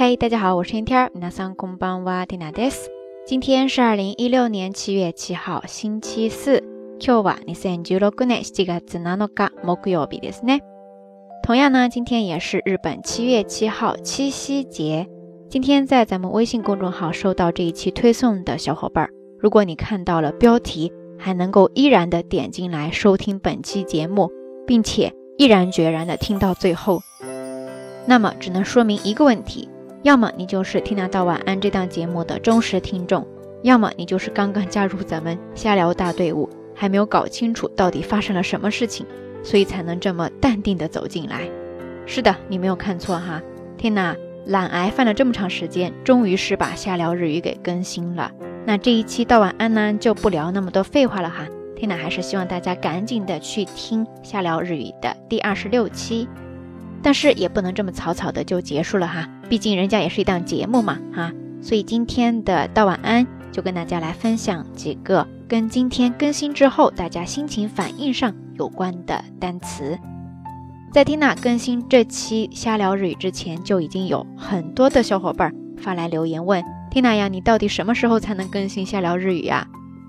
嘿，大家好，我是天天。皆さんこんばんは、ティナです。今天是二零一六年七月七号，星期四。今日は二千十六年七月七日木曜日ですね。同样呢，今天也是日本七月七号七夕节。今天在咱们微信公众号收到这一期推送的小伙伴，如果你看到了标题，还能够依然的点进来收听本期节目，并且毅然决然的听到最后，那么只能说明一个问题。 要么你就是《听拿到晚安》这档节目的忠实听众，要么你就是刚刚加入咱们瞎聊大队伍，还没有搞清楚到底发生了什么事情，所以才能这么淡定的走进来。是的，你没有看错哈，天哪，懒癌犯了这么长时间，终于是把瞎聊日语给更新了。那这一期到晚安呢，就不聊那么多废话了哈。天哪，还是希望大家赶紧的去听瞎聊日语的第二十六期。但是也不能这么草草的就结束了哈，毕竟人家也是一档节目嘛哈，所以今天的道晚安就跟大家来分享几个跟今天更新之后大家心情反应上有关的单词。在听娜更新这期瞎聊日语之前，就已经有很多的小伙伴发来留言问听娜呀，你到底什么时候才能更新瞎聊日语呀？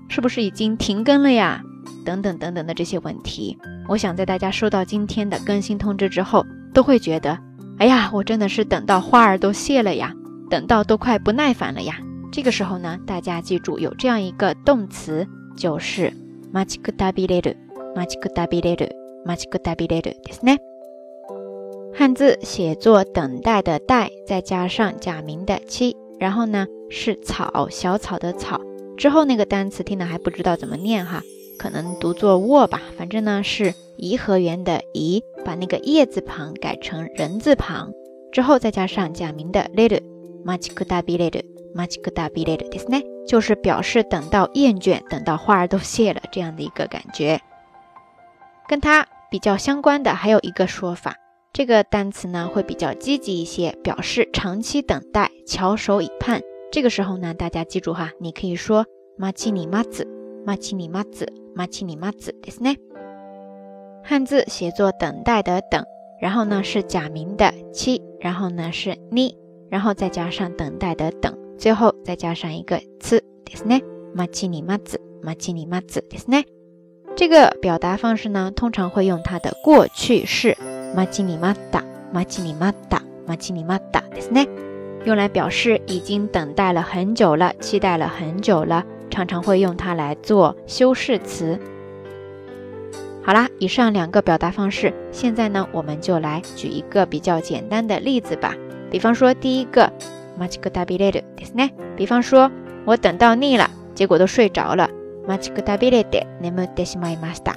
是不是已经停更了呀？等等等等的这些问题，我想在大家收到今天的更新通知之后。都会觉得，哎呀，我真的是等到花儿都谢了呀，等到都快不耐烦了呀。这个时候呢，大家记住有这样一个动词，就是マチクタビレル、マチクタビレル、マチクタビレルですね。汉字写作等待的待，再加上假名的七，然后呢是草小草的草，之后那个单词听的还不知道怎么念哈。可能读作卧吧，反正呢是 颐和园的颐，把那个叶字旁改成人字旁，之后再加上假名的 little，machikudabi little，machikudabi little，ですね，就是表示等到厌倦，等到花儿都谢了这样的一个感觉。跟它比较相关的还有一个说法，这个单词呢会比较积极一些，表示长期等待，翘首以盼。这个时候呢，大家记住哈，你可以说 machinimatsu，machinimatsu。マチニマツですね。 汉字写作等待的等，然后呢是假名的七，然后呢是你，然后再加上等待的等，最后再加上一个ツですね。マチニマツ、マチニマツですね。这个表达方式呢，通常会用它的过去式マチニマタ、マチニマタ、マチニマタですね，用来表示已经等待了很久了，期待了很久了。常常会用它来做修饰词。 好啦，以上两个表达方式，现在呢，我们就来举一个比较简单的例子吧。比方说，第一个，マチクタビレルですね。比方说，我等到腻了，结果都睡着了。マチクタビレて眠ってしまいました。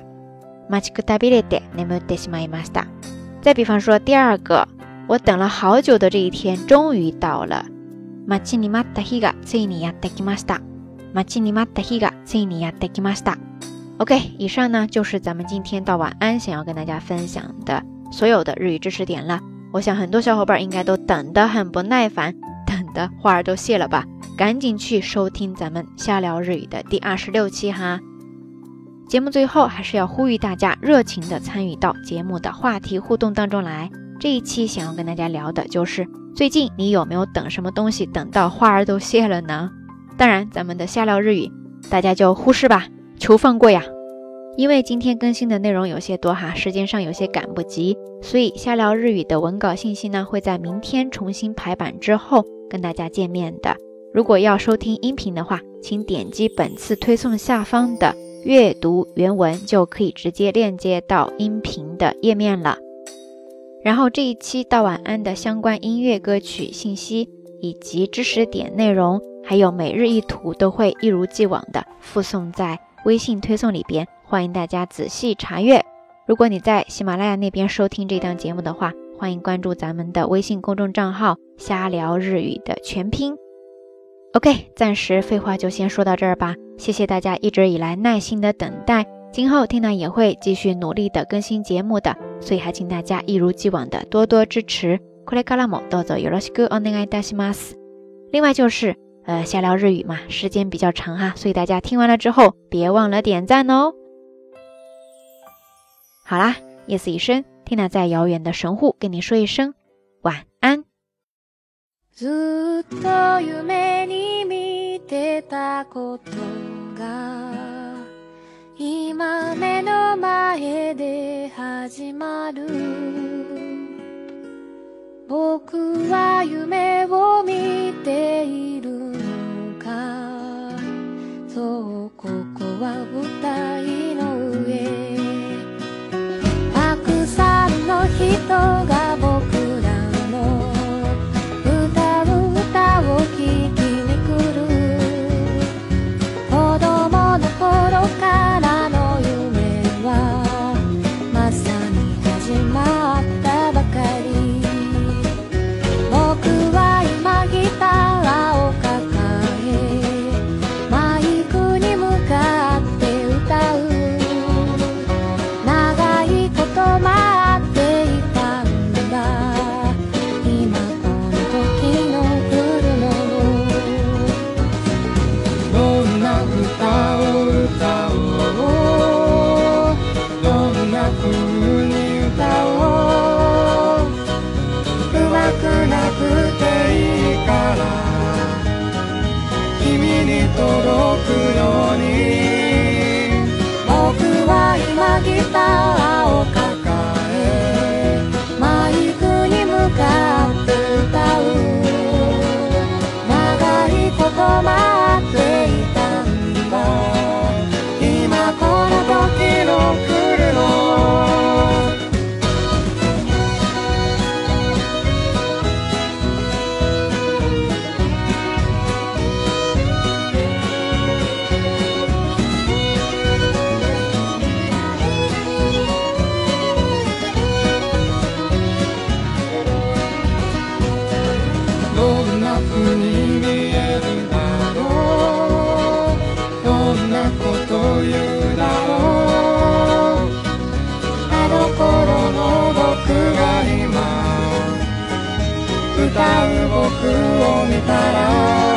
マチクタビレて眠ってしまいました。再比方说，第二个，我等了好久的这一天终于到了。待ちに待った日がついにやってきました。マチニマタヒガついにやってきました。 OK，以上呢就是咱们今天到晚安想要跟大家分享的所有的日语知识点了。我想很多小伙伴应该都等得很不耐烦，等的花儿都谢了吧？赶紧去收听咱们瞎聊日语的第二十六期哈。节目最后还是要呼吁大家热情的参与到节目的话题互动当中来。这一期想要跟大家聊的就是最近你有没有等什么东西等到花儿都谢了呢？当然，咱们的瞎聊日语，大家就忽视吧，求放过呀！因为今天更新的内容有些多哈，时间上有些赶不及，所以瞎聊日语的文稿信息呢，会在明天重新排版之后跟大家见面的。如果要收听音频的话，请点击本次推送下方的阅读原文，就可以直接链接到音频的页面了。然后这一期到晚安的相关音乐歌曲信息以及知识点内容。还有每日一图都会一如既往的附送在微信推送里边，欢迎大家仔细查阅。如果你在喜马拉雅那边收听这档节目的话，欢迎关注咱们的微信公众账号“瞎聊日语”的全拼。OK，暂时废话就先说到这儿吧。谢谢大家一直以来耐心的等待，今后 Tina 也会继续努力的更新节目的，所以还请大家一如既往的多多支持。另外就是。呃，瞎聊日语嘛，时间比较长哈，所以大家听完了之后，别忘了点赞哦。好啦，夜色已深，Tina 在遥远的神户跟你说一声晚安。ことが届く歌う僕を見たら